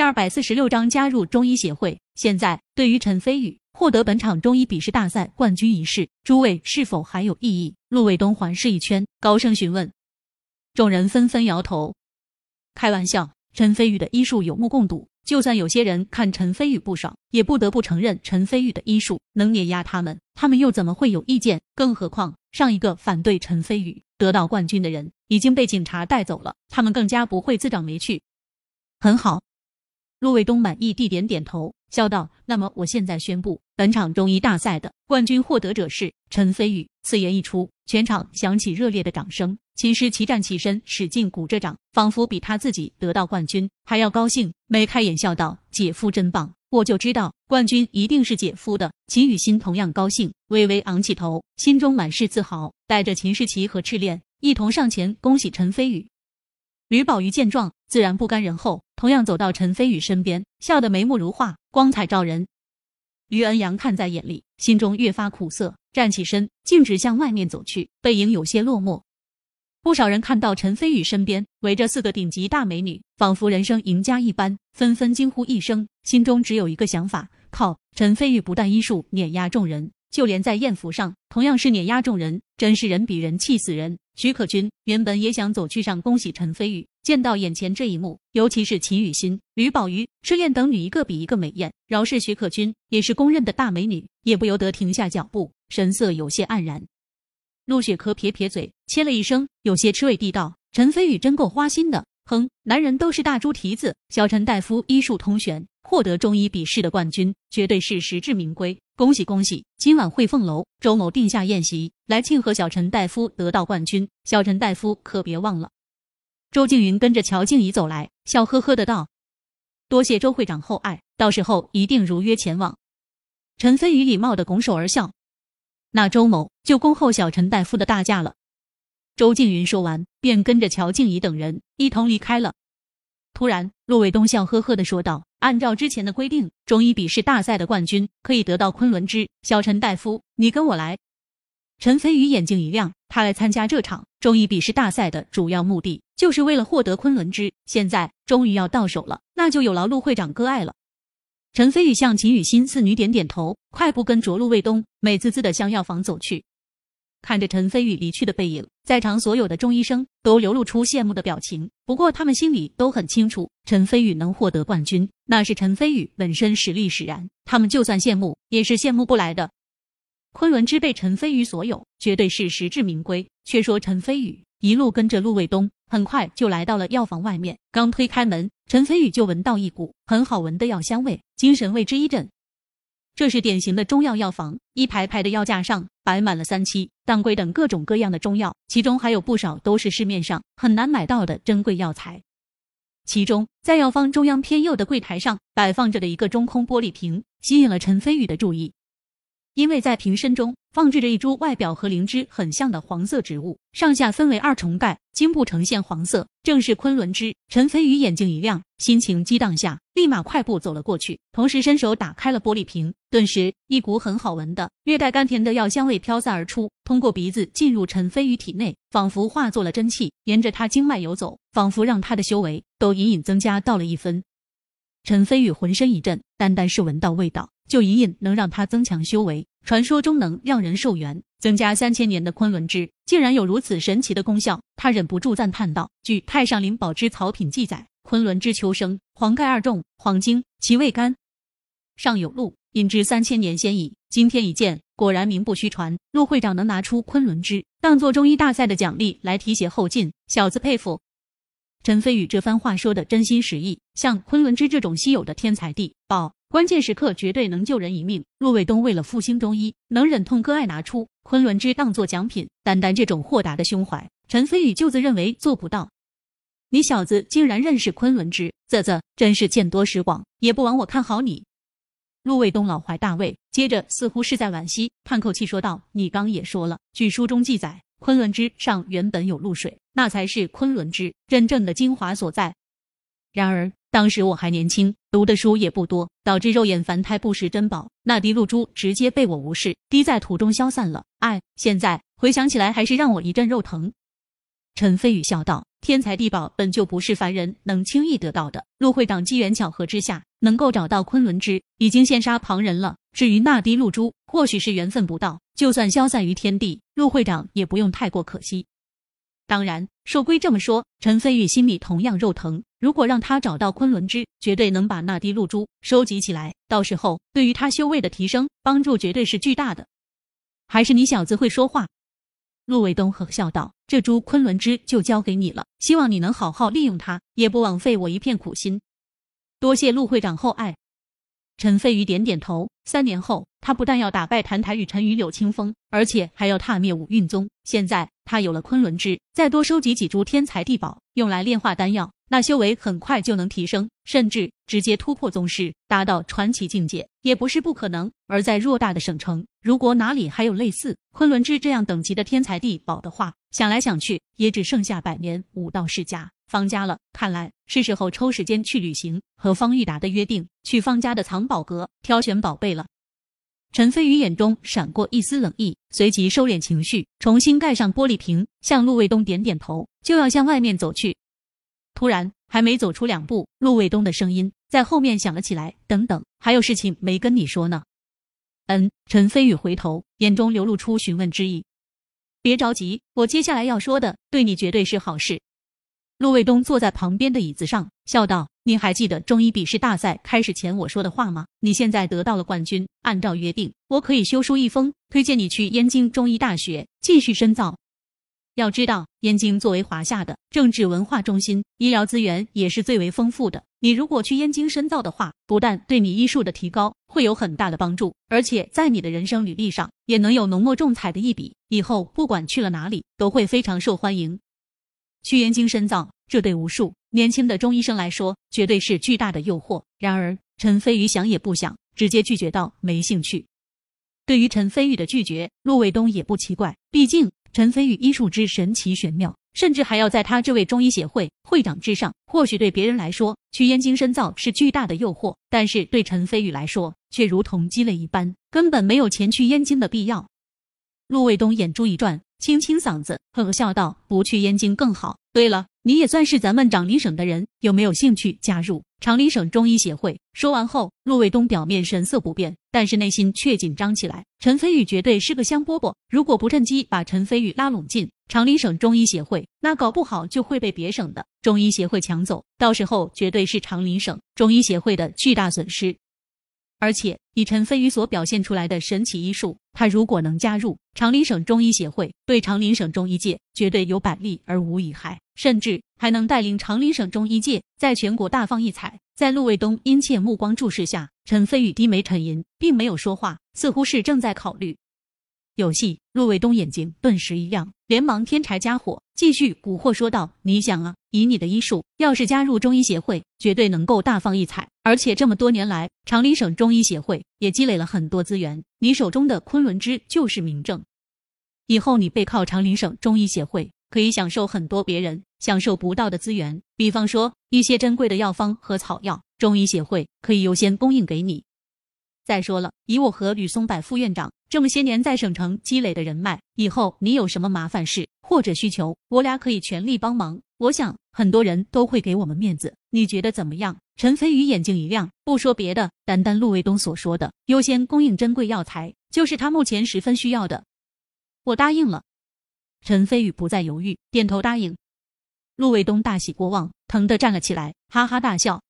第二百四十六章加入中医协会。现在，对于陈飞宇获得本场中医笔试大赛冠军一事，诸位是否还有异议？陆卫东环视一圈，高声询问。众人纷纷摇头。开玩笑，陈飞宇的医术有目共睹。就算有些人看陈飞宇不爽，也不得不承认陈飞宇的医术能碾压他们，他们又怎么会有意见？更何况上一个反对陈飞宇得到冠军的人已经被警察带走了，他们更加不会自找没趣。很好，陆卫东满意地点点头，笑道：“那么我现在宣布，本场中医大赛的冠军获得者是陈飞宇。”此言一出，全场响起热烈的掌声。秦诗琪站起身，使劲鼓着掌，仿佛比他自己得到冠军还要高兴，眉开眼笑道：“姐夫真棒，我就知道冠军一定是姐夫的。”秦雨欣同样高兴，微微昂起头，心中满是自豪，带着秦诗琪和赤练一同上前恭喜陈飞宇。吕宝玉见状，自然不甘人后，同样走到陈飞宇身边，笑得眉目如画，光彩照人。于恩阳看在眼里，心中越发苦涩，站起身，径直向外面走去，背影有些落寞。不少人看到陈飞宇身边围着四个顶级大美女，仿佛人生赢家一般，纷纷惊呼一声，心中只有一个想法：靠！陈飞宇不但医术碾压众人，就连在艳福上同样是碾压众人，真是人比人气死人。许可君原本也想走去上恭喜陈飞宇，见到眼前这一幕，尤其是秦雨欣、吕宝玉、赤练等女一个比一个美艳，饶是许可君也是公认的大美女，也不由得停下脚步，神色有些黯然。陆雪珂撇撇嘴，切了一声，有些吃味地道：“陈飞宇真够花心的。哼，男人都是大猪蹄子。小陈大夫医术通玄，获得中医笔试的冠军，绝对是实至名归。恭喜恭喜！今晚汇凤楼，周某定下宴席来庆贺小陈大夫得到冠军。小陈大夫可别忘了。”周静云跟着乔静怡走来，笑呵呵的道：“多谢周会长厚爱，到时候一定如约前往。”陈飞宇礼貌的拱手而笑。那周某就恭候小陈大夫的大驾了。周静云说完，便跟着乔静怡等人一同离开了。突然，陆卫东笑呵呵的说道：“按照之前的规定，中医笔试大赛的冠军可以得到昆仑之。小陈大夫，你跟我来。”陈飞宇眼睛一亮，他来参加这场中医笔试大赛的主要目的，就是为了获得昆仑之。现在终于要到手了，那就有劳陆会长割爱了。陈飞宇向秦雨欣四女点点头，快步跟着陆卫东美滋滋的向药房走去。看着陈飞宇离去的背影，在场所有的中医生都流露出羡慕的表情。不过他们心里都很清楚，陈飞宇能获得冠军，那是陈飞宇本身实力使然。他们就算羡慕，也是羡慕不来的。昆仑之被陈飞宇所有，绝对是实至名归。却说陈飞宇一路跟着陆卫东。很快就来到了药房外面，刚推开门，陈飞宇就闻到一股很好闻的药香味，精神为之一振。这是典型的中药药房，一排排的药架上摆满了三七、当归等各种各样的中药，其中还有不少都是市面上很难买到的珍贵药材。其中，在药方中央偏右的柜台上摆放着的一个中空玻璃瓶，吸引了陈飞宇的注意。因为在瓶身中放置着一株外表和灵芝很像的黄色植物，上下分为二重盖，茎部呈现黄色，正是昆仑芝。陈飞宇眼睛一亮，心情激荡下，立马快步走了过去，同时伸手打开了玻璃瓶。顿时，一股很好闻的、略带甘甜的药香味飘散而出，通过鼻子进入陈飞宇体内，仿佛化作了真气，沿着他经脉游走，仿佛让他的修为都隐隐增加到了一分。陈飞宇浑身一震，单单是闻到味道，就隐隐能让他增强修为。传说中能让人寿元、增加三千年的昆仑枝，竟然有如此神奇的功效，他忍不住赞叹道：“据《太上灵宝之草品》记载，昆仑之秋生，黄盖二重，黄精，其味甘。上有路，饮之三千年先矣。今天一见，果然名不虚传。陆会长能拿出昆仑枝当做中医大赛的奖励来提携后进，小子佩服。”陈飞宇这番话说的真心实意，像昆仑之这种稀有的天才地宝。关键时刻绝对能救人一命。陆卫东为了复兴中医，能忍痛割爱拿出昆仑枝当做奖品。单单这种豁达的胸怀，陈飞宇就自认为做不到。你小子竟然认识昆仑枝，啧啧，真是见多识广，也不枉我看好你。陆卫东老怀大慰，接着似乎是在惋惜，叹口气说道：“你刚也说了，据书中记载，昆仑枝上原本有露水，那才是昆仑枝真正的精华所在。然而……”当时我还年轻，读的书也不多，导致肉眼凡胎不识珍宝，那滴露珠直接被我无视，滴在土中消散了。哎，现在回想起来还是让我一阵肉疼。陈飞宇笑道：“天才地宝本就不是凡人能轻易得到的。陆会长机缘巧合之下能够找到昆仑之，已经羡煞旁人了。至于那滴露珠，或许是缘分不到，就算消散于天地，陆会长也不用太过可惜。当然，说归这么说，陈飞宇心里同样肉疼。如果让他找到昆仑之，绝对能把那滴露珠收集起来，到时候对于他修为的提升帮助绝对是巨大的。还是你小子会说话。”陆卫东呵呵笑道：“这株昆仑枝就交给你了，希望你能好好利用它，也不枉费我一片苦心。多谢陆会长厚爱。”陈飞宇点点头。三年后，他不但要打败澹台与陈与柳清风，而且还要踏灭五蕴宗。现在他有了昆仑枝，再多收集几株天才地宝，用来炼化丹药。那修为很快就能提升，甚至直接突破宗师，达到传奇境界，也不是不可能。而在偌大的省城，如果哪里还有类似昆仑之这样等级的天才地宝的话，想来想去，也只剩下百年武道世家方家了。看来是时候抽时间去旅行，和方玉达的约定，去方家的藏宝阁挑选宝贝了。陈飞宇眼中闪过一丝冷意，随即收敛情绪，重新盖上玻璃瓶，向陆卫东点点头，就要向外面走去。突然，还没走出两步，陆卫东的声音在后面响了起来：“等等，还有事情没跟你说呢。”嗯，陈飞宇回头，眼中流露出询问之意。别着急，我接下来要说的对你绝对是好事。陆卫东坐在旁边的椅子上，笑道：“你还记得中医笔试大赛开始前我说的话吗？你现在得到了冠军，按照约定，我可以修书一封，推荐你去燕京中医大学继续深造。”要知道，燕京作为华夏的政治文化中心，医疗资源也是最为丰富的。你如果去燕京深造的话，不但对你医术的提高会有很大的帮助，而且在你的人生履历上也能有浓墨重彩的一笔。以后不管去了哪里，都会非常受欢迎。去燕京深造，这对无数年轻的中医生来说，绝对是巨大的诱惑。然而，陈飞宇想也不想，直接拒绝道：“没兴趣。”对于陈飞宇的拒绝，陆卫东也不奇怪，毕竟。陈飞宇医术之神奇玄妙，甚至还要在他这位中医协会会长之上。或许对别人来说，去燕京深造是巨大的诱惑，但是对陈飞宇来说，却如同鸡肋一般，根本没有前去燕京的必要。陆卫东眼珠一转，清清嗓子，呵呵笑道：“不去燕京更好。对了，你也算是咱们长林省的人，有没有兴趣加入？”长林省中医协会说完后，陆卫东表面神色不变，但是内心却紧张起来。陈飞宇绝对是个香饽饽，如果不趁机把陈飞宇拉拢进长林省中医协会，那搞不好就会被别省的中医协会抢走，到时候绝对是长林省中医协会的巨大损失。而且以陈飞宇所表现出来的神奇医术，他如果能加入长林省中医协会，对长林省中医界绝对有百利而无一害，甚至还能带领长林省中医界在全国大放异彩。在陆卫东殷切目光注视下，陈飞宇低眉沉吟，并没有说话，似乎是正在考虑。有戏！陆卫东眼睛顿时一亮，连忙添柴加火，继续蛊惑说道：“你想啊，以你的医术，要是加入中医协会，绝对能够大放异彩。而且这么多年来，长林省中医协会也积累了很多资源，你手中的昆仑枝就是明证。以后你背靠长林省中医协会，可以享受很多别人享受不到的资源，比方说一些珍贵的药方和草药，中医协会可以优先供应给你。再说了，以我和吕松柏副院长。”这么些年在省城积累的人脉，以后你有什么麻烦事或者需求，我俩可以全力帮忙。我想很多人都会给我们面子，你觉得怎么样？陈飞宇眼睛一亮，不说别的，单单陆卫东所说的优先供应珍贵药材，就是他目前十分需要的。我答应了。陈飞宇不再犹豫，点头答应。陆卫东大喜过望，腾地站了起来，哈哈大笑，